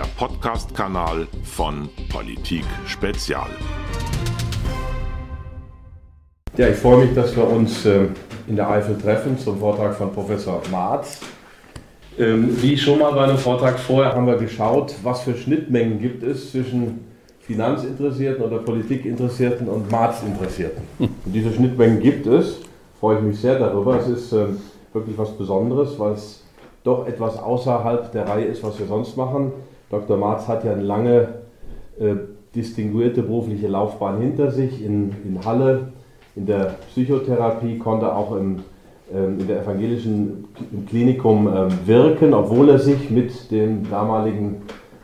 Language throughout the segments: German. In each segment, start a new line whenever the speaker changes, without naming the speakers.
der Podcast-Kanal von Politik Spezial.
Ja, ich freue mich, dass wir uns äh, in der Eifel treffen zum Vortrag von Professor Marz. Ähm, wie schon mal bei einem Vortrag vorher haben wir geschaut, was für Schnittmengen gibt es zwischen Finanzinteressierten oder Politikinteressierten und Marzinteressierten. Und diese Schnittmengen gibt es, freue ich mich sehr darüber. Es ist äh, wirklich was Besonderes, weil es doch etwas außerhalb der Reihe ist, was wir sonst machen. Dr. Marz hat ja eine lange äh, distinguierte berufliche Laufbahn hinter sich in, in Halle, in der Psychotherapie, konnte auch im, ähm, in der evangelischen Klinikum ähm, wirken, obwohl er sich mit dem damaligen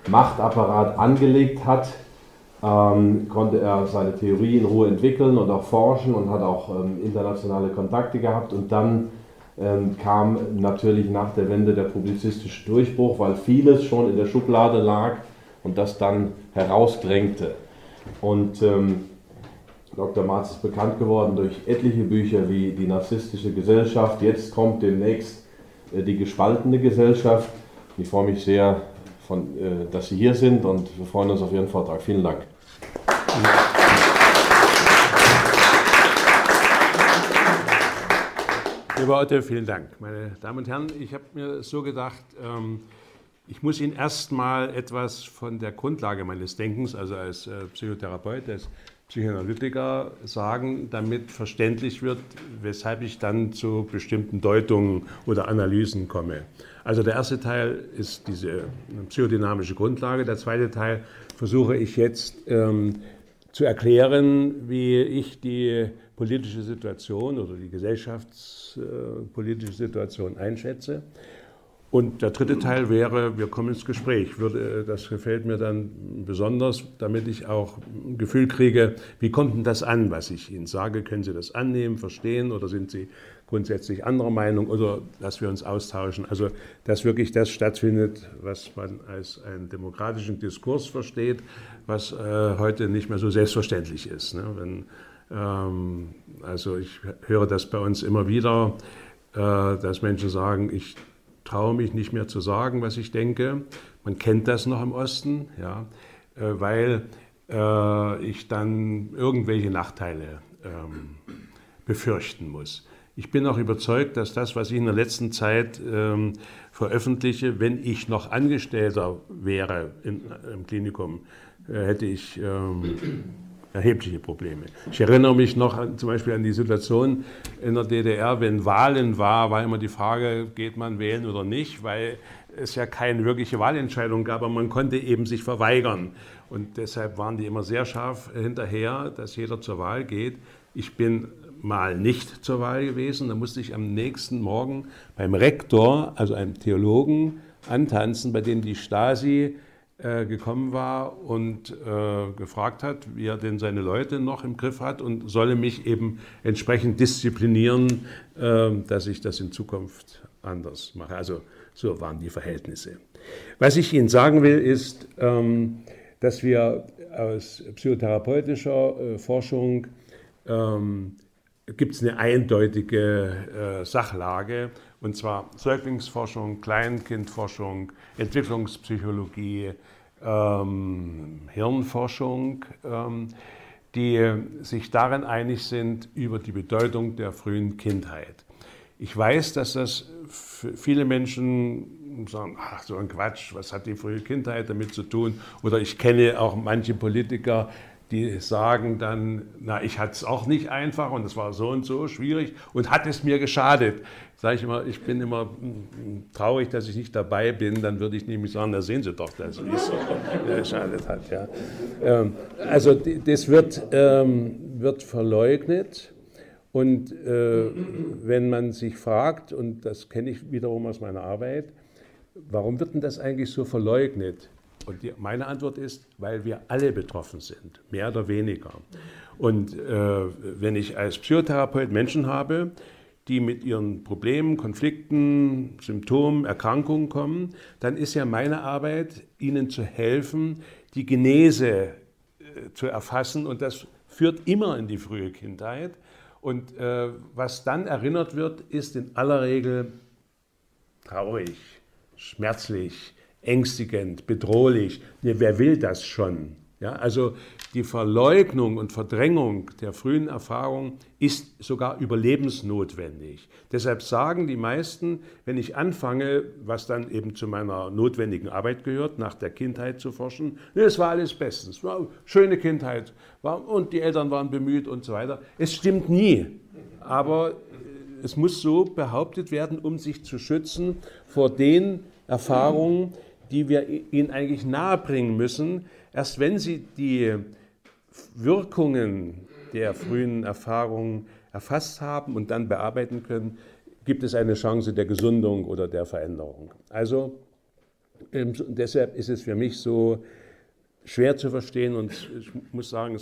Machtapparat angelegt hat, ähm, konnte er seine Theorie in Ruhe entwickeln und auch forschen und hat auch ähm, internationale Kontakte gehabt und dann ähm, kam natürlich nach der Wende der publizistische Durchbruch, weil vieles schon in der Schublade lag und das dann herausdrängte. Und ähm, Dr. Marz ist bekannt geworden durch etliche Bücher wie Die narzisstische Gesellschaft. Jetzt kommt demnächst äh, die gespaltene Gesellschaft. Ich freue mich sehr, von, äh, dass Sie hier sind und wir freuen uns auf Ihren Vortrag. Vielen Dank.
Lieber Otto, vielen Dank. Meine Damen und Herren, ich habe mir so gedacht, ähm, ich muss Ihnen erstmal etwas von der Grundlage meines Denkens, also als äh, Psychotherapeut, als Psychoanalytiker sagen, damit verständlich wird, weshalb ich dann zu bestimmten Deutungen oder Analysen komme. Also der erste Teil ist diese psychodynamische Grundlage. Der zweite Teil versuche ich jetzt ähm, zu erklären, wie ich die politische Situation oder die gesellschaftspolitische Situation einschätze. Und der dritte Teil wäre, wir kommen ins Gespräch. das gefällt mir dann besonders, damit ich auch ein Gefühl kriege, wie kommt denn das an, was ich Ihnen sage? Können Sie das annehmen, verstehen oder sind Sie grundsätzlich anderer Meinung oder dass wir uns austauschen? Also, dass wirklich das stattfindet, was man als einen demokratischen Diskurs versteht, was äh, heute nicht mehr so selbstverständlich ist. Ne? Wenn ähm, also ich höre das bei uns immer wieder, äh, dass Menschen sagen, ich traue mich nicht mehr zu sagen, was ich denke. Man kennt das noch im Osten, ja, äh, weil äh, ich dann irgendwelche Nachteile ähm, befürchten muss. Ich bin auch überzeugt, dass das, was ich in der letzten Zeit ähm, veröffentliche, wenn ich noch Angestellter wäre in, im Klinikum, hätte ich erhebliche Probleme. Ich erinnere mich noch an, zum Beispiel an die Situation in der DDR, wenn Wahlen war, war immer die Frage, geht man wählen oder nicht, weil es ja keine wirkliche Wahlentscheidung gab, aber man konnte eben sich verweigern. Und deshalb waren die immer sehr scharf hinterher, dass jeder zur Wahl geht. Ich bin mal nicht zur Wahl gewesen, da musste ich am nächsten Morgen beim Rektor, also einem Theologen, antanzen, bei dem die Stasi äh, gekommen war und äh, gefragt hat, wie er denn seine Leute noch im Griff hat und solle mich eben entsprechend disziplinieren, äh, dass ich das in Zukunft anders mache. Also so waren die Verhältnisse. Was ich Ihnen sagen will, ist, ähm, dass wir aus psychotherapeutischer äh, Forschung ähm, gibt es eine eindeutige äh, Sachlage, und zwar Säuglingsforschung, Kleinkindforschung, Entwicklungspsychologie, ähm, Hirnforschung, ähm, die sich darin einig sind über die Bedeutung der frühen Kindheit. Ich weiß, dass das viele Menschen sagen, ach so ein Quatsch, was hat die frühe Kindheit damit zu tun? Oder ich kenne auch manche Politiker, die sagen dann, na, ich hatte es auch nicht einfach und es war so und so schwierig und hat es mir geschadet. Sage ich immer, ich bin immer hm, traurig, dass ich nicht dabei bin, dann würde ich nämlich sagen, da sehen Sie doch, dass es geschadet hat. Ja. Ähm, also das wird, ähm, wird verleugnet und äh, wenn man sich fragt, und das kenne ich wiederum aus meiner Arbeit, warum wird denn das eigentlich so verleugnet? Und die, meine Antwort ist, weil wir alle betroffen sind, mehr oder weniger. Und äh, wenn ich als Psychotherapeut Menschen habe, die mit ihren Problemen, Konflikten, Symptomen, Erkrankungen kommen, dann ist ja meine Arbeit, ihnen zu helfen, die Genese äh, zu erfassen. Und das führt immer in die frühe Kindheit. Und äh, was dann erinnert wird, ist in aller Regel traurig, schmerzlich, ängstigend, bedrohlich. Nee, wer will das schon? Ja, also die Verleugnung und Verdrängung der frühen Erfahrung ist sogar überlebensnotwendig. Deshalb sagen die meisten, wenn ich anfange, was dann eben zu meiner notwendigen Arbeit gehört, nach der Kindheit zu forschen, es war alles bestens, war schöne Kindheit und die Eltern waren bemüht und so weiter. Es stimmt nie, aber es muss so behauptet werden, um sich zu schützen vor den Erfahrungen, die wir ihnen eigentlich nahebringen müssen, Erst wenn sie die Wirkungen der frühen Erfahrungen erfasst haben und dann bearbeiten können, gibt es eine Chance der Gesundung oder der Veränderung. Also ähm, deshalb ist es für mich so schwer zu verstehen und ich muss sagen,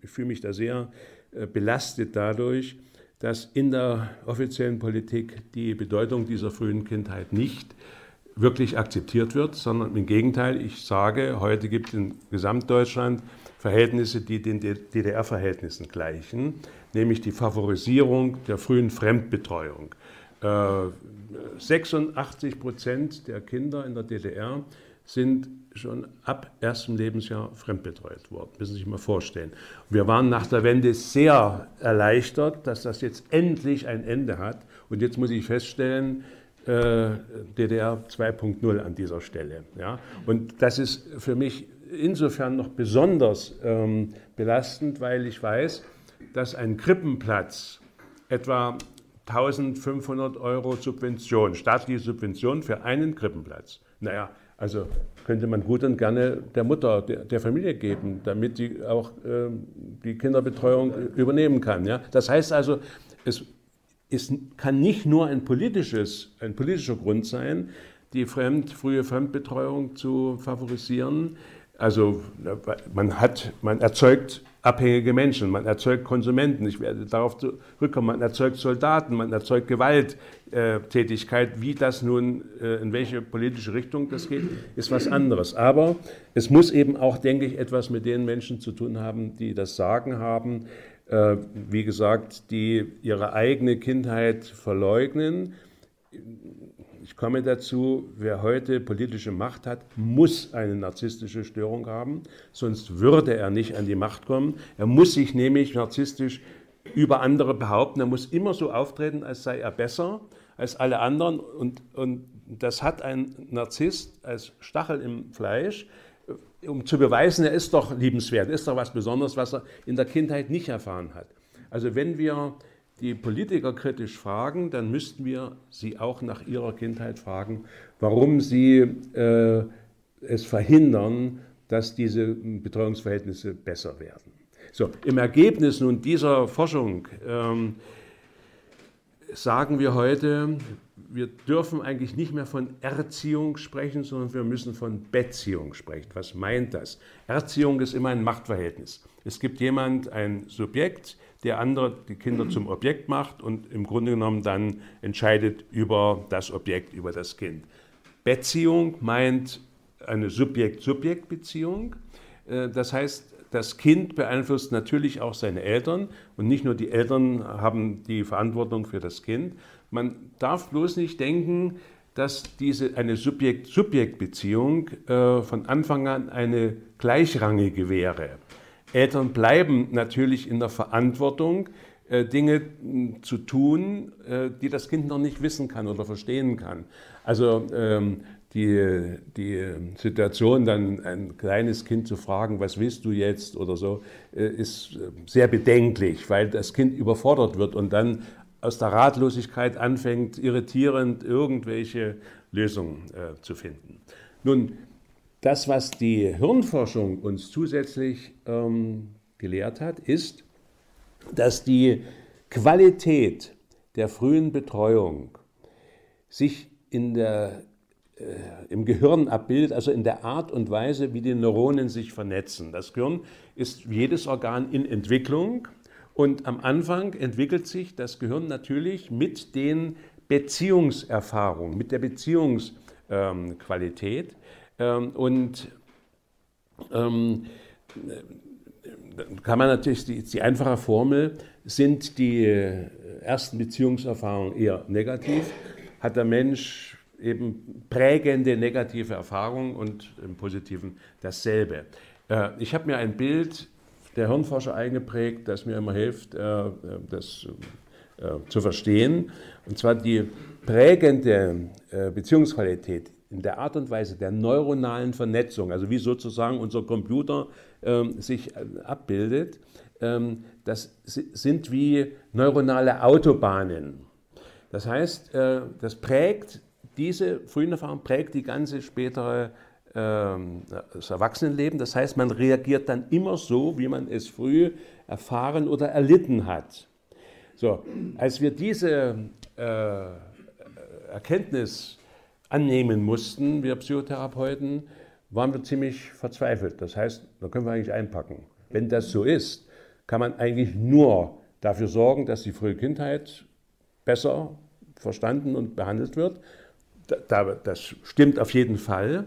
ich fühle mich da sehr äh, belastet dadurch, dass in der offiziellen Politik die Bedeutung dieser frühen Kindheit nicht wirklich akzeptiert wird, sondern im Gegenteil, ich sage, heute gibt es in Gesamtdeutschland Verhältnisse, die den DDR-Verhältnissen gleichen, nämlich die Favorisierung der frühen Fremdbetreuung. 86 äh, Prozent der Kinder in der DDR sind schon ab erstem Lebensjahr fremdbetreut worden. Müssen Sie sich mal vorstellen. Wir waren nach der Wende sehr erleichtert, dass das jetzt endlich ein Ende hat. Und jetzt muss ich feststellen, DDR 2.0 an dieser Stelle. Ja? Und das ist für mich insofern noch besonders ähm, belastend, weil ich weiß, dass ein Krippenplatz etwa 1500 Euro Subvention, staatliche Subvention für einen Krippenplatz. Naja, also könnte man gut und gerne der Mutter, der, der Familie geben, damit sie auch äh, die Kinderbetreuung übernehmen kann. Ja? Das heißt also, es es kann nicht nur ein, politisches, ein politischer Grund sein, die fremd, frühe Fremdbetreuung zu favorisieren. Also man, hat, man erzeugt abhängige Menschen, man erzeugt Konsumenten, ich werde darauf zurückkommen, man erzeugt Soldaten, man erzeugt Gewalttätigkeit. Wie das nun, äh, in welche politische Richtung das geht, ist was anderes. Aber es muss eben auch, denke ich, etwas mit den Menschen zu tun haben, die das Sagen haben, wie gesagt, die ihre eigene Kindheit verleugnen. Ich komme dazu, wer heute politische Macht hat, muss eine narzisstische Störung haben, sonst würde er nicht an die Macht kommen. Er muss sich nämlich narzisstisch über andere behaupten, er muss immer so auftreten, als sei er besser als alle anderen. Und, und das hat ein Narzisst als Stachel im Fleisch um zu beweisen, er ist doch liebenswert, ist doch was Besonderes, was er in der Kindheit nicht erfahren hat. Also wenn wir die Politiker kritisch fragen, dann müssten wir sie auch nach ihrer Kindheit fragen, warum sie äh, es verhindern, dass diese Betreuungsverhältnisse besser werden. So, Im Ergebnis nun dieser Forschung ähm, sagen wir heute, wir dürfen eigentlich nicht mehr von Erziehung sprechen, sondern wir müssen von Beziehung sprechen. Was meint das? Erziehung ist immer ein Machtverhältnis. Es gibt jemand, ein Subjekt, der andere die Kinder zum Objekt macht und im Grunde genommen dann entscheidet über das Objekt, über das Kind. Beziehung meint eine Subjekt-Subjekt-Beziehung. Äh, das heißt, das Kind beeinflusst natürlich auch seine Eltern und nicht nur die Eltern haben die Verantwortung für das Kind, man darf bloß nicht denken, dass diese, eine Subjekt-Subjekt-Beziehung äh, von Anfang an eine gleichrangige wäre. Eltern bleiben natürlich in der Verantwortung, äh, Dinge hm, zu tun, äh, die das Kind noch nicht wissen kann oder verstehen kann. Also ähm, die, die Situation, dann ein kleines Kind zu fragen, was willst du jetzt oder so, äh, ist äh, sehr bedenklich, weil das Kind überfordert wird und dann aus der Ratlosigkeit anfängt, irritierend irgendwelche Lösungen äh, zu finden. Nun, das, was die Hirnforschung uns zusätzlich ähm, gelehrt hat, ist, dass die Qualität der frühen Betreuung sich in der, äh, im Gehirn abbildet, also in der Art und Weise, wie die Neuronen sich vernetzen. Das Gehirn ist jedes Organ in Entwicklung und am Anfang entwickelt sich das Gehirn natürlich mit den Beziehungserfahrungen, mit der Beziehungsqualität. Ähm, und ähm, kann man natürlich, die, die einfache Formel, sind die ersten Beziehungserfahrungen eher negativ, hat der Mensch eben prägende negative Erfahrungen und im Positiven dasselbe. Äh, ich habe mir ein Bild der Hirnforscher eingeprägt, das mir immer hilft, äh, das zu verstehen. Und zwar die prägende Beziehungsqualität in der Art und Weise der neuronalen Vernetzung, also wie sozusagen unser Computer ähm, sich abbildet, ähm, das sind wie neuronale Autobahnen. Das heißt, das prägt diese frühen Erfahrungen prägt die ganze spätere das Erwachsenenleben. Das heißt, man reagiert dann immer so, wie man es früh erfahren oder erlitten hat. So, als wir diese äh, Erkenntnis annehmen mussten, wir Psychotherapeuten, waren wir ziemlich verzweifelt. Das heißt, da können wir eigentlich einpacken. Wenn das so ist, kann man eigentlich nur dafür sorgen, dass die frühe Kindheit besser verstanden und behandelt wird das stimmt auf jeden Fall.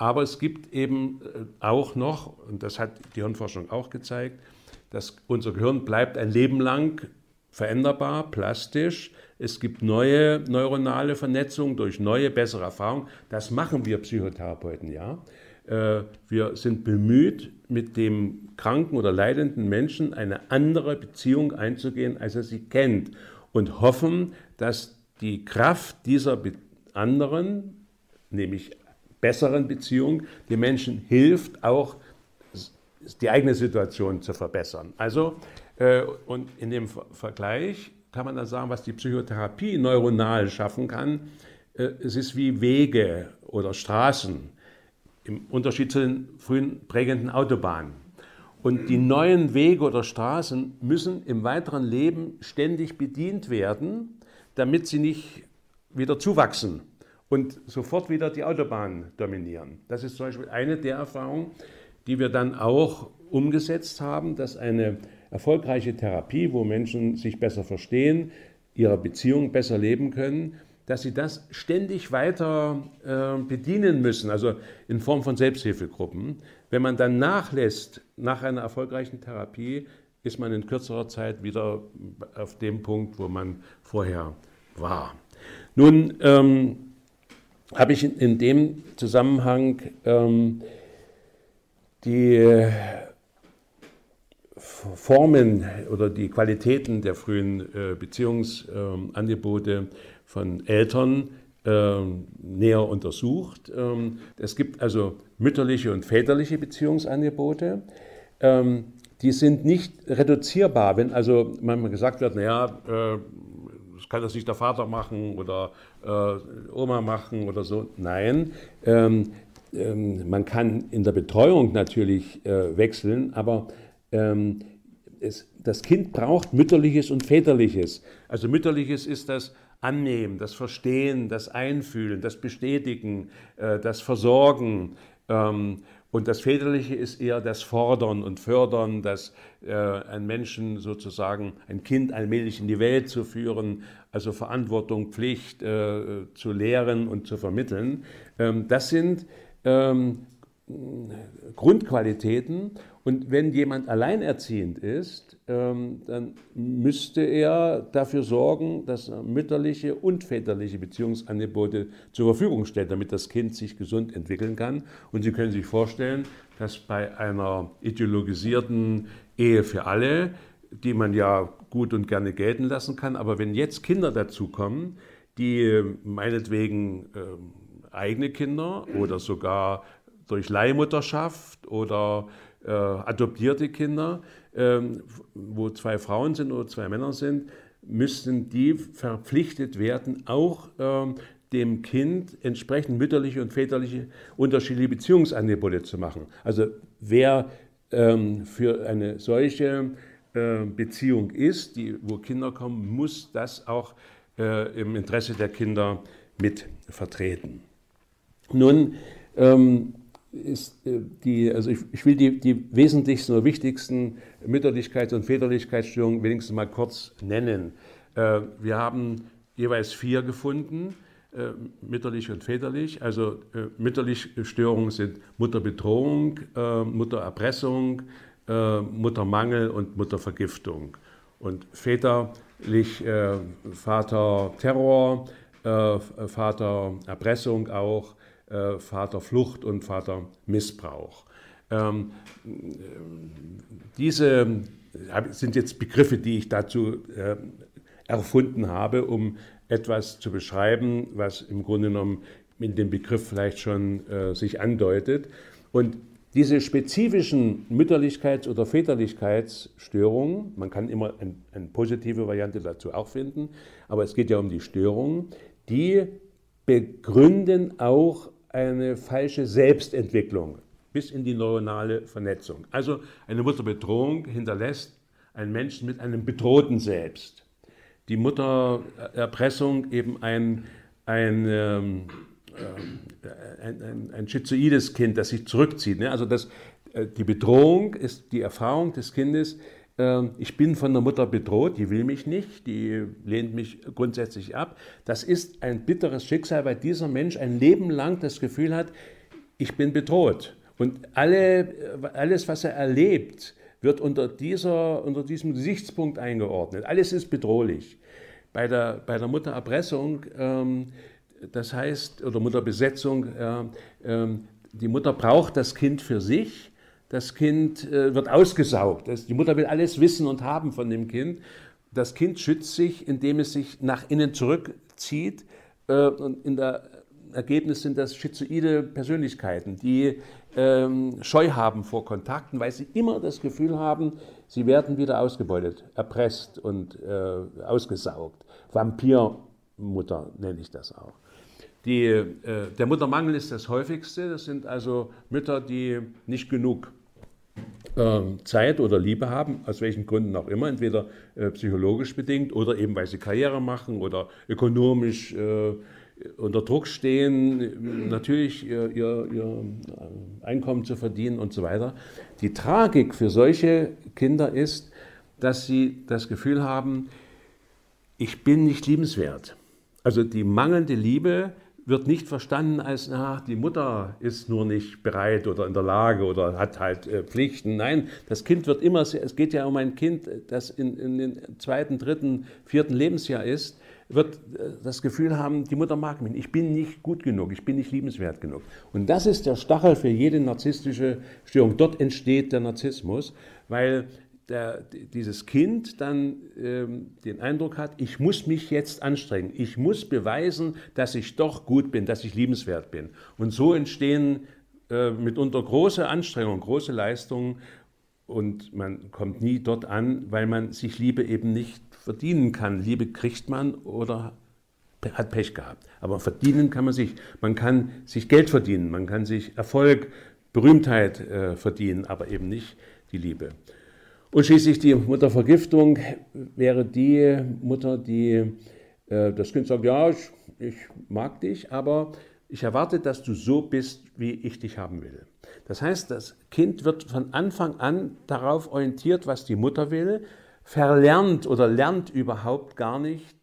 Aber es gibt eben äh, auch noch, und das hat die Hirnforschung auch gezeigt, dass unser Gehirn bleibt ein Leben lang veränderbar, plastisch. Es gibt neue neuronale Vernetzungen durch neue, bessere Erfahrungen. Das machen wir Psychotherapeuten, ja. Äh, wir sind bemüht, mit dem kranken oder leidenden Menschen eine andere Beziehung einzugehen, als er sie kennt. Und hoffen, dass die Kraft dieser anderen, nämlich besseren Beziehung, den Menschen hilft, auch die eigene Situation zu verbessern. Also, äh, und in dem Vergleich kann man dann sagen, was die Psychotherapie neuronal schaffen kann. Äh, es ist wie Wege oder Straßen im Unterschied zu den frühen prägenden Autobahnen. Und die neuen Wege oder Straßen müssen im weiteren Leben ständig bedient werden, damit sie nicht wieder zuwachsen und sofort wieder die Autobahn dominieren. Das ist zum Beispiel eine der Erfahrungen, die wir dann auch umgesetzt haben, dass eine erfolgreiche Therapie, wo Menschen sich besser verstehen, ihre Beziehung besser leben können, dass sie das ständig weiter äh, bedienen müssen, also in Form von Selbsthilfegruppen. Wenn man dann nachlässt nach einer erfolgreichen Therapie, ist man in kürzerer Zeit wieder auf dem Punkt, wo man vorher war. Nun, ähm, habe ich in dem Zusammenhang ähm, die Formen oder die Qualitäten der frühen äh, Beziehungsangebote ähm, von Eltern ähm, näher untersucht. Ähm, es gibt also mütterliche und väterliche Beziehungsangebote. Ähm, die sind nicht reduzierbar, wenn also manchmal gesagt wird, naja, äh, das kann das nicht der Vater machen oder äh, Oma machen oder so. Nein, ähm, ähm, man kann in der Betreuung natürlich äh, wechseln, aber ähm, es, das Kind braucht mütterliches und väterliches. Also mütterliches ist das Annehmen, das Verstehen, das Einfühlen, das Bestätigen, äh, das Versorgen. Und das Väterliche ist eher das Fordern und Fördern, das äh, einen Menschen sozusagen, ein Kind allmählich in die Welt zu führen, also Verantwortung, Pflicht äh, zu lehren und zu vermitteln. Ähm, das sind ähm, Grundqualitäten. Und wenn jemand alleinerziehend ist, ähm, dann müsste er dafür sorgen, dass er mütterliche und väterliche Beziehungsangebote zur Verfügung stellt, damit das Kind sich gesund entwickeln kann. Und Sie können sich vorstellen, dass bei einer ideologisierten Ehe für alle, die man ja gut und gerne gelten lassen kann, aber wenn jetzt Kinder dazukommen, die meinetwegen äh, eigene Kinder oder sogar durch Leihmutterschaft oder äh, adoptierte Kinder, äh, wo zwei Frauen sind oder zwei Männer sind, müssten die verpflichtet werden, auch ähm, dem Kind entsprechend mütterliche und väterliche unterschiedliche Beziehungsangebote zu machen. Also wer ähm, für eine solche äh, Beziehung ist, die, wo Kinder kommen, muss das auch äh, im Interesse der Kinder mit vertreten. Nun, ähm, ist äh, die, also ich, ich will die, die, wesentlichsten oder wichtigsten Mütterlichkeits- und Väterlichkeitsstörungen wenigstens mal kurz nennen. Äh, wir haben jeweils vier gefunden, äh, mütterlich und väterlich. Also mütterliche Störungen sind Mutterbedrohung, Muttererpressung, Muttermangel und Muttervergiftung. Und väterlich Vaterterror, Vatererpressung auch, äh, Vaterflucht und Vatermissbrauch. Ähm, diese sind jetzt Begriffe, die ich dazu äh, erfunden habe, um etwas zu beschreiben, was im Grunde genommen in dem Begriff vielleicht schon äh, sich andeutet. Und diese spezifischen Mütterlichkeits- oder Väterlichkeitsstörungen, man kann immer eine positive Variante dazu auch finden, aber es geht ja um die Störungen, die begründen auch eine falsche Selbstentwicklung bis in die neuronale Vernetzung. Also eine Mutterbedrohung hinterlässt einen Menschen mit einem bedrohten Selbst. Die Muttererpressung eben ein, ein, ähm, äh, ein, ein, ein schizoides Kind, das sich zurückzieht. Ne? Also das, äh, die Bedrohung ist die Erfahrung des Kindes, ich bin von der Mutter bedroht, die will mich nicht, die lehnt mich grundsätzlich ab. Das ist ein bitteres Schicksal, weil dieser Mensch ein Leben lang das Gefühl hat, ich bin bedroht. Und alle, alles, was er erlebt, wird unter, dieser, unter diesem Gesichtspunkt eingeordnet. Alles ist bedrohlich. Bei der, bei der Muttererpressung, ähm, das heißt, oder Mutterbesetzung, äh, äh, die Mutter braucht das Kind für sich, das Kind äh, wird ausgesaugt. Die Mutter will alles wissen und haben von dem Kind. Das Kind schützt sich, indem es sich nach innen zurückzieht. Äh, und in der Ergebnis sind das schizoide Persönlichkeiten, die ähm, Scheu haben vor Kontakten, weil sie immer das Gefühl haben, sie werden wieder ausgebeutet, erpresst und äh, ausgesaugt. Vampirmutter nenne ich das auch. Die, äh, der Muttermangel ist das häufigste. Das sind also Mütter, die nicht genug Zeit oder Liebe haben, aus welchen Gründen auch immer, entweder äh, psychologisch bedingt oder eben weil sie Karriere machen oder ökonomisch äh, unter Druck stehen, natürlich ihr, ihr, ihr, Einkommen zu verdienen und so weiter. Die Tragik für solche Kinder ist, dass sie das Gefühl haben, ich bin nicht liebenswert. Also die mangelnde Liebe wird nicht verstanden als, na, die Mutter ist nur nicht bereit oder in der Lage oder hat halt äh, Pflichten. Nein, das Kind wird immer, es geht ja um ein Kind, das in, in den zweiten, dritten, vierten Lebensjahr ist wird äh, das Gefühl haben, die Mutter mag mich ich bin nicht gut genug, ich bin nicht liebenswert genug. Und das ist der Stachel für jede narzisstische Störung. Dort entsteht der Narzissmus, weil der, dieses Kind dann ähm, den Eindruck hat, ich muss mich jetzt anstrengen, ich muss beweisen, dass ich doch gut bin, dass ich liebenswert bin. Und so entstehen äh, mitunter große Anstrengungen, große Leistungen und man kommt nie dort an, weil man sich Liebe eben nicht verdienen kann. Liebe kriegt man oder hat Pech gehabt. Aber verdienen kann man sich. Man kann sich Geld verdienen, man kann sich Erfolg, Berühmtheit äh, verdienen, aber eben nicht die Liebe. Und schließlich die Muttervergiftung wäre die Mutter, die äh, das Kind sagt, ja, ich, ich mag dich, aber ich erwarte, dass du so bist, wie ich dich haben will. Das heißt, das Kind wird von Anfang an darauf orientiert, was die Mutter will, verlernt oder lernt überhaupt gar nicht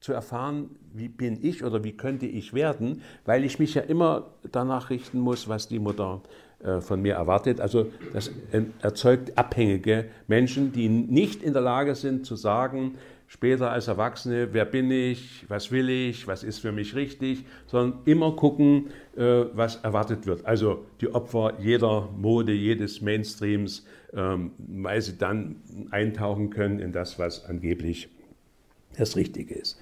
zu erfahren, wie bin ich oder wie könnte ich werden, weil ich mich ja immer danach richten muss, was die Mutter äh, von mir erwartet. Also das erzeugt abhängige Menschen, die nicht in der Lage sind zu sagen, später als Erwachsene, wer bin ich, was will ich, was ist für mich richtig, sondern immer gucken, äh, was erwartet wird. Also die Opfer jeder Mode, jedes Mainstreams, ähm, weil sie dann eintauchen können in das, was angeblich das Richtige ist.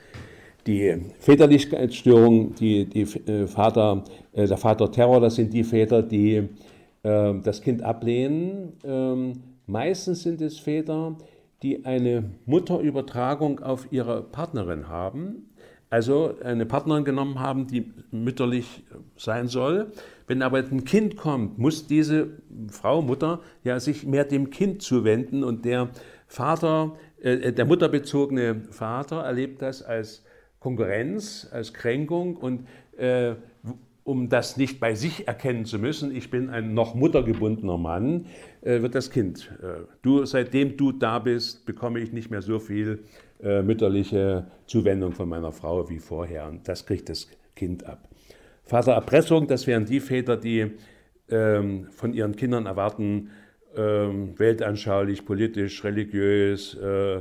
Die Väterlichkeitsstörung, die, die äh, Vater, äh, der Vaterterror, das sind die Väter, die das Kind ablehnen. Ähm, meistens sind es Väter, die eine Mutterübertragung auf ihre Partnerin haben, also eine Partnerin genommen haben, die mütterlich sein soll. Wenn aber ein Kind kommt, muss diese Frau, Mutter, ja sich mehr dem Kind zuwenden und der Vater, äh, der mutterbezogene Vater erlebt das als Konkurrenz, als Kränkung und äh, um das nicht bei sich erkennen zu müssen, ich bin ein noch muttergebundener Mann, äh, wird das Kind. Äh, du, seitdem du da bist, bekomme ich nicht mehr so viel äh, mütterliche Zuwendung von meiner Frau wie vorher. Und das kriegt das Kind ab. Vatererpressung, das wären die Väter, die ähm, von ihren Kindern erwarten, ähm, weltanschaulich, politisch, religiös, äh,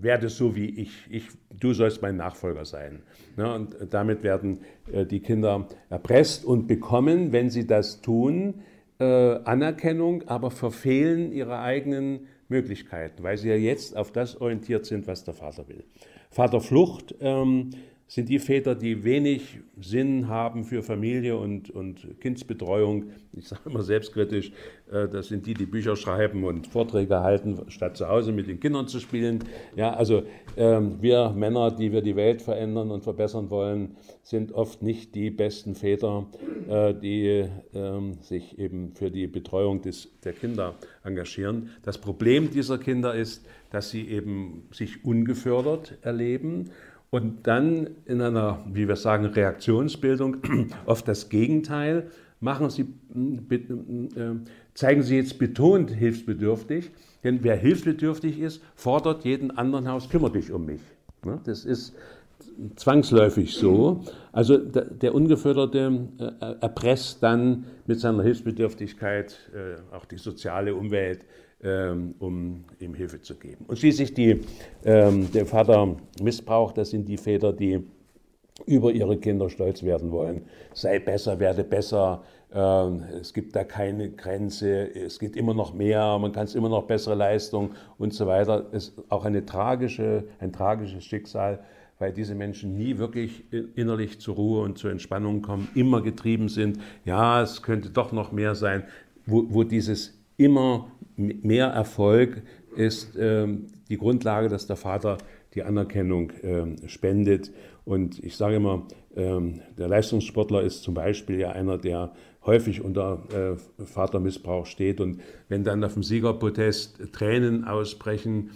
werde so wie ich. ich. Du sollst mein Nachfolger sein. Ne? Und damit werden äh, die Kinder erpresst und bekommen, wenn sie das tun, äh, Anerkennung, aber verfehlen ihre eigenen Möglichkeiten, weil sie ja jetzt auf das orientiert sind, was der Vater will. Vaterflucht ähm, sind die Väter, die wenig Sinn haben für Familie und, und Kindsbetreuung. Ich sage immer selbstkritisch, äh, das sind die, die Bücher schreiben und Vorträge halten, statt zu Hause mit den Kindern zu spielen. Ja, also ähm, wir Männer, die wir die Welt verändern und verbessern wollen, sind oft nicht die besten Väter, äh, die ähm, sich eben für die Betreuung des, der Kinder engagieren. Das Problem dieser Kinder ist, dass sie eben sich ungefördert erleben und dann in einer, wie wir sagen, Reaktionsbildung oft das Gegenteil machen sie, äh, zeigen sie jetzt betont hilfsbedürftig, denn wer hilfsbedürftig ist, fordert jeden anderen Haus, kümmere dich um mich. Ne? Das ist zwangsläufig so. Also der Ungeförderte äh, erpresst dann mit seiner Hilfsbedürftigkeit äh, auch die soziale Umwelt, um ihm Hilfe zu geben. Und schließlich die, ähm, der Vater Missbrauch, das sind die Väter, die über ihre Kinder stolz werden wollen. Sei besser, werde besser. Ähm, es gibt da keine Grenze. Es geht immer noch mehr. Man kann es immer noch bessere Leistung und so weiter. Es ist auch eine tragische, ein tragisches Schicksal, weil diese Menschen nie wirklich innerlich zur Ruhe und zur Entspannung kommen, immer getrieben sind. Ja, es könnte doch noch mehr sein, wo, wo dieses immer mehr Erfolg ist ähm, die Grundlage, dass der Vater die Anerkennung ähm, spendet. Und ich sage immer, ähm, der Leistungssportler ist zum Beispiel ja einer, der häufig unter äh, Vatermissbrauch steht. Und wenn dann auf dem Siegerprotest Tränen ausbrechen,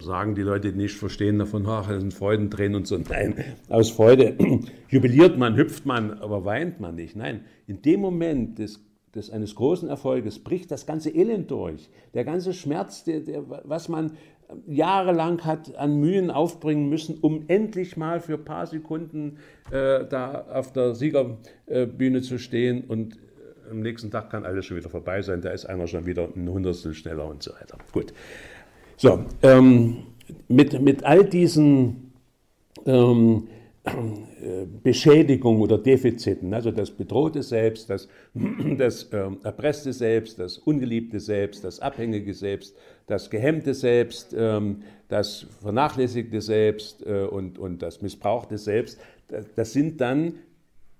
sagen die Leute, nicht verstehen davon, ach, das sind Freudentränen und so. Nein, aus Freude jubiliert man, hüpft man, aber weint man nicht. Nein, in dem Moment des des, eines großen Erfolges bricht das ganze Elend durch. Der ganze Schmerz, der, der, was man jahrelang hat an Mühen aufbringen müssen, um endlich mal für ein paar Sekunden äh, da auf der Siegerbühne zu stehen und äh, am nächsten Tag kann alles schon wieder vorbei sein, da ist einer schon wieder ein Hundertstel schneller und so weiter. Gut. So, ähm, mit, mit all diesen ähm, Beschädigung oder Defiziten, also das bedrohte Selbst, das, das äh, erpresste Selbst, das ungeliebte Selbst, das abhängige Selbst, das gehemmte Selbst, ähm, das vernachlässigte Selbst äh, und, und das missbrauchte Selbst, das, sind dann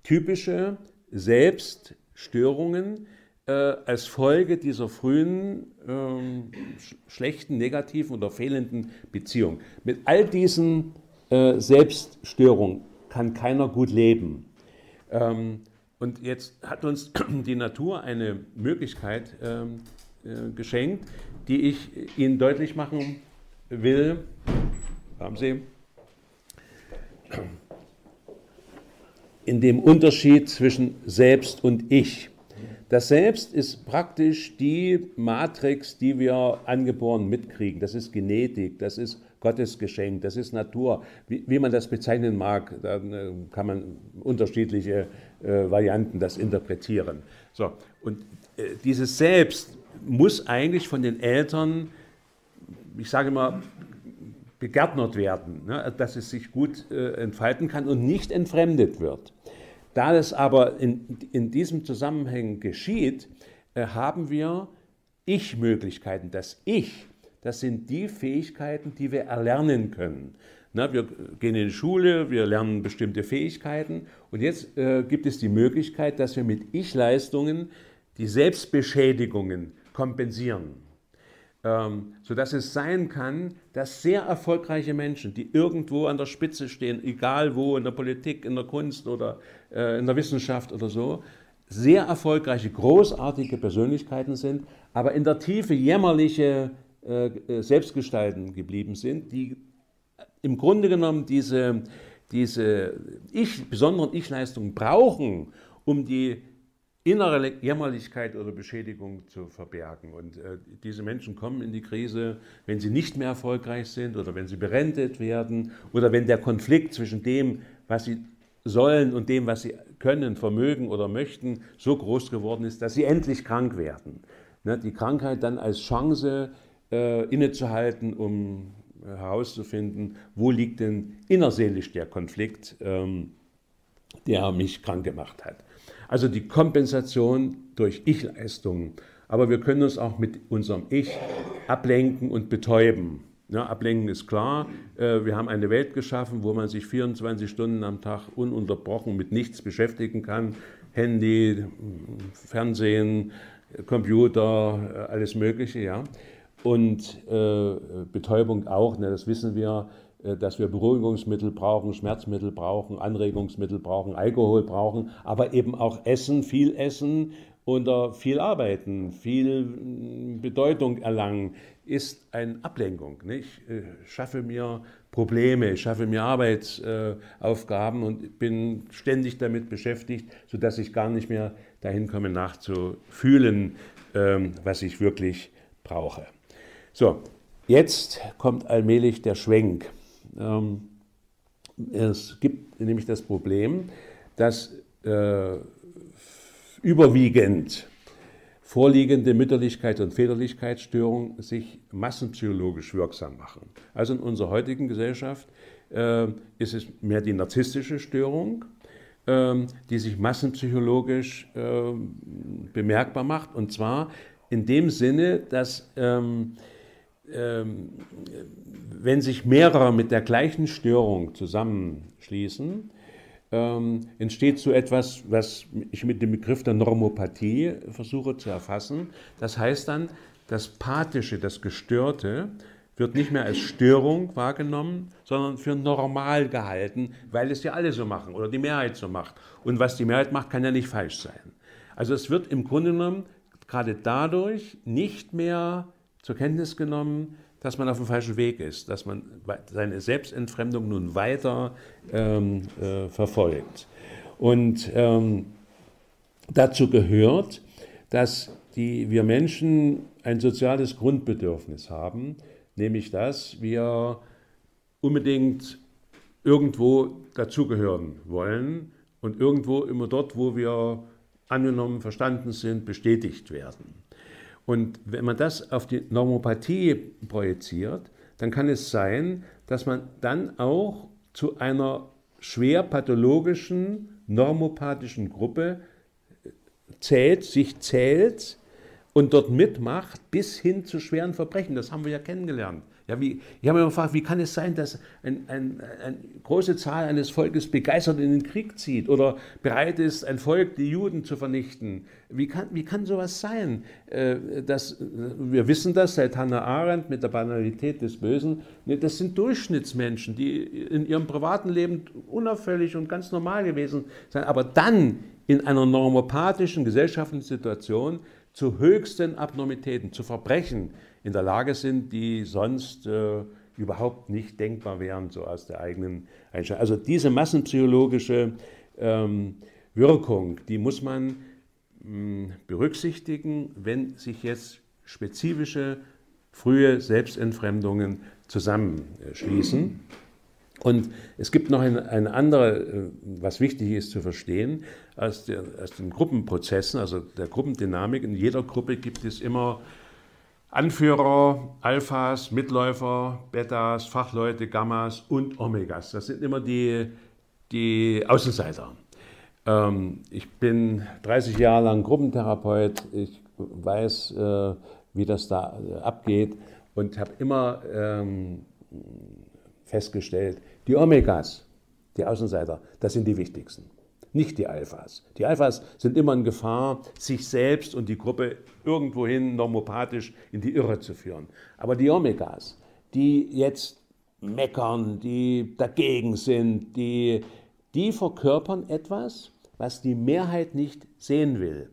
typische Selbststörungen äh, als Folge dieser frühen ähm, schlechten, negativen oder fehlenden Beziehung. Mit all diesen äh, Selbststörung kann keiner gut leben. Ähm, und jetzt hat uns die Natur eine Möglichkeit ähm, äh, geschenkt, die ich Ihnen deutlich machen will. Haben Sie? In dem Unterschied zwischen Selbst und Ich. Das Selbst ist praktisch die Matrix, die wir angeboren mitkriegen. Das ist Genetik, das ist Gottes Geschenk, das ist Natur. Wie, wie man das bezeichnen mag, da äh, kann man unterschiedliche äh, Varianten das interpretieren. So, und äh, dieses Selbst muss eigentlich von den Eltern, ich sage mal, begärtnert werden, ne, dass es sich gut äh, entfalten kann und nicht entfremdet wird. Da es aber in, in diesem Zusammenhang geschieht, äh, haben wir Ich-Möglichkeiten. Das Ich das sind die Fähigkeiten, die wir erlernen können. Na, wir gehen in die Schule, wir lernen bestimmte Fähigkeiten und jetzt äh, gibt es die Möglichkeit, dass wir mit Ich-Leistungen die Selbstbeschädigungen kompensieren. Ähm, sodass es sein kann, dass sehr erfolgreiche Menschen, die irgendwo an der Spitze stehen, egal wo, in der Politik, in der Kunst oder äh, in der Wissenschaft oder so, sehr erfolgreiche, großartige Persönlichkeiten sind, aber in der Tiefe jämmerliche äh, äh, selbstgestalten geblieben sind, die im Grunde genommen diese, diese ich, besonderen Ich-Leistungen brauchen, um die innere Jämmerlichkeit oder Beschädigung zu verbergen. Und äh, diese Menschen kommen in die Krise, wenn sie nicht mehr erfolgreich sind oder wenn sie berentet werden oder wenn der Konflikt zwischen dem, was sie sollen und dem, was sie können, vermögen oder möchten, so groß geworden ist, dass sie endlich krank werden. Ne, die Krankheit dann als Chance äh, innezuhalten, um herauszufinden, wo liegt denn innerseelisch der Konflikt, ähm, der mich krank gemacht hat. Also die Kompensation durch Ich-Leistungen. Aber wir können uns auch mit unserem Ich ablenken und betäuben. Ja, ablenken ist klar. Äh, wir haben eine Welt geschaffen, wo man sich 24 Stunden am Tag ununterbrochen mit nichts beschäftigen kann. Handy, Fernsehen, Computer, äh, alles Mögliche. Ja. Und äh, Betäubung auch, ne, das wissen wir, äh, dass wir Beruhigungsmittel brauchen, Schmerzmittel brauchen, Anregungsmittel brauchen, Alkohol brauchen, aber eben auch Essen, viel Essen oder viel Arbeiten, viel mm, Bedeutung erlangen, ist eine Ablenkung. Ich äh, schaffe mir Probleme, schaffe mir Arbeitsaufgaben und bin ständig damit beschäftigt, sodass ich gar nicht mehr dahin komme, nachzufühlen, ähm, was ich wirklich brauche. So, jetzt kommt allmählich der Schwenk. Ähm, es gibt nämlich das Problem, dass äh, überwiegend vorliegende Mütterlichkeits- und Väterlichkeitsstörungen sich massenpsychologisch wirksam machen. Also in unserer heutigen Gesellschaft äh, ist es mehr die narzisstische Störung, äh, die sich massenpsychologisch äh, bemerkbar macht. Und zwar in dem Sinne, dass ähm, ähm, wenn sich mehrere mit der gleichen Störung zusammenschließen, ähm, entsteht so etwas, was ich mit dem Begriff der Normopathie versuche zu erfassen. Das heißt dann, das Pathische, das Gestörte, wird nicht mehr als Störung wahrgenommen, sondern für normal gehalten, weil es ja alle so machen oder die Mehrheit so macht. Und was die Mehrheit macht, kann ja nicht falsch sein. Also es wird im Grunde genommen gerade dadurch nicht mehr zur Kenntnis genommen, dass man auf dem falschen Weg ist, dass man seine Selbstentfremdung nun weiter ähm, äh, verfolgt. Und ähm, dazu gehört, dass die, wir Menschen ein soziales Grundbedürfnis haben, nämlich dass wir unbedingt irgendwo dazugehören wollen und irgendwo immer dort, wo wir angenommen, verstanden sind, bestätigt werden. Und wenn man das auf die Normopathie projiziert, dann kann es sein, dass man dann auch zu einer schwer pathologischen, normopathischen Gruppe zählt, sich zählt und dort mitmacht bis hin zu schweren Verbrechen. Das haben wir ja kennengelernt. Ja, wie, ich habe mich gefragt, wie kann es sein, dass ein, ein, eine große Zahl eines Volkes begeistert in den Krieg zieht oder bereit ist, ein Volk, die Juden zu vernichten? Wie kann, wie kann sowas sein? Äh, das, wir wissen das seit Hannah Arendt mit der Banalität des Bösen. Das sind Durchschnittsmenschen, die in ihrem privaten Leben unauffällig und ganz normal gewesen sind, aber dann in einer normopathischen gesellschaftlichen Situation zu höchsten Abnormitäten, zu Verbrechen in der Lage sind, die sonst äh, überhaupt nicht denkbar wären, so aus der eigenen Einstellung. Also diese massenpsychologische ähm, Wirkung, die muss man mh, hm, berücksichtigen, wenn sich jetzt spezifische frühe Selbstentfremdungen zusammenschließen. Und es gibt noch eine, eine andere, äh, was wichtig ist zu verstehen, aus, der, aus den Gruppenprozessen, also der Gruppendynamik. In jeder Gruppe gibt es immer Anführer, Alphas, Mitläufer, Betas, Fachleute, Gammas und Omegas. Das sind immer die, die Außenseiter. Ähm, ich bin 30 Jahre lang Gruppentherapeut. Ich weiß, äh, wie das da äh, abgeht und habe immer ähm, festgestellt, die Omegas, die Außenseiter, das sind die wichtigsten, nicht die Alphas. Die Alphas sind immer in Gefahr, sich selbst und die Gruppe irgendwohin normopathisch in die Irre zu führen. Aber die Omegas, die jetzt meckern, die dagegen sind, die, die verkörpern etwas, was die Mehrheit nicht sehen will.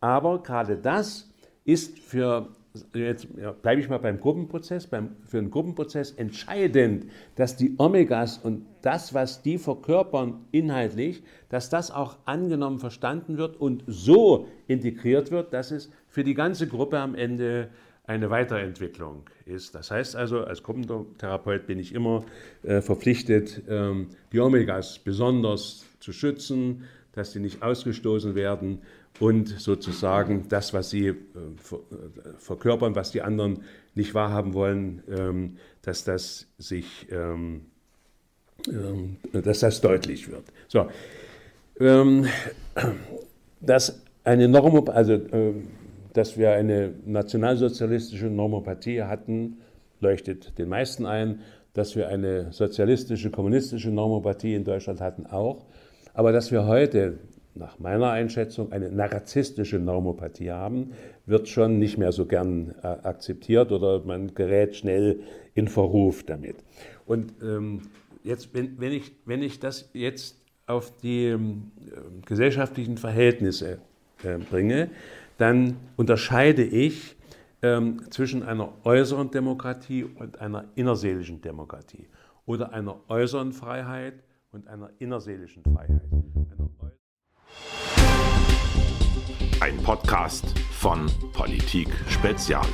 Aber gerade das ist für jetzt bleibe ich mal beim Gruppenprozess, beim, für einen Gruppenprozess entscheidend, dass die Omegas und das, was die verkörpern inhaltlich, dass das auch angenommen, verstanden wird und so integriert wird, dass es für die ganze Gruppe am Ende eine Weiterentwicklung ist. Das heißt also, als Gruppentherapeut bin ich immer äh, verpflichtet, ähm, die Omegas besonders zu schützen, dass sie nicht ausgestoßen werden und sozusagen das, was sie äh, verkörpern, was die anderen nicht wahrhaben wollen, ähm, dass das sich, ähm, ähm, dass das deutlich wird. So, dass eine Norm, also dass wir eine nationalsozialistische Normopathie hatten, leuchtet den meisten ein. Dass wir eine sozialistische, kommunistische Normopathie in Deutschland hatten, auch. Aber dass wir heute nach meiner Einschätzung eine narzisstische Normopathie haben, wird schon nicht mehr so gern äh, akzeptiert oder man gerät schnell in Verruf damit. Und ähm, jetzt, wenn, wenn, ich, wenn ich das jetzt auf die äh, gesellschaftlichen Verhältnisse äh, bringe, dann unterscheide ich ähm, zwischen einer äußeren Demokratie und einer innerseelischen Demokratie oder einer äußeren Freiheit und einer innerseelischen Freiheit.
Ein Podcast von Politik Spezial.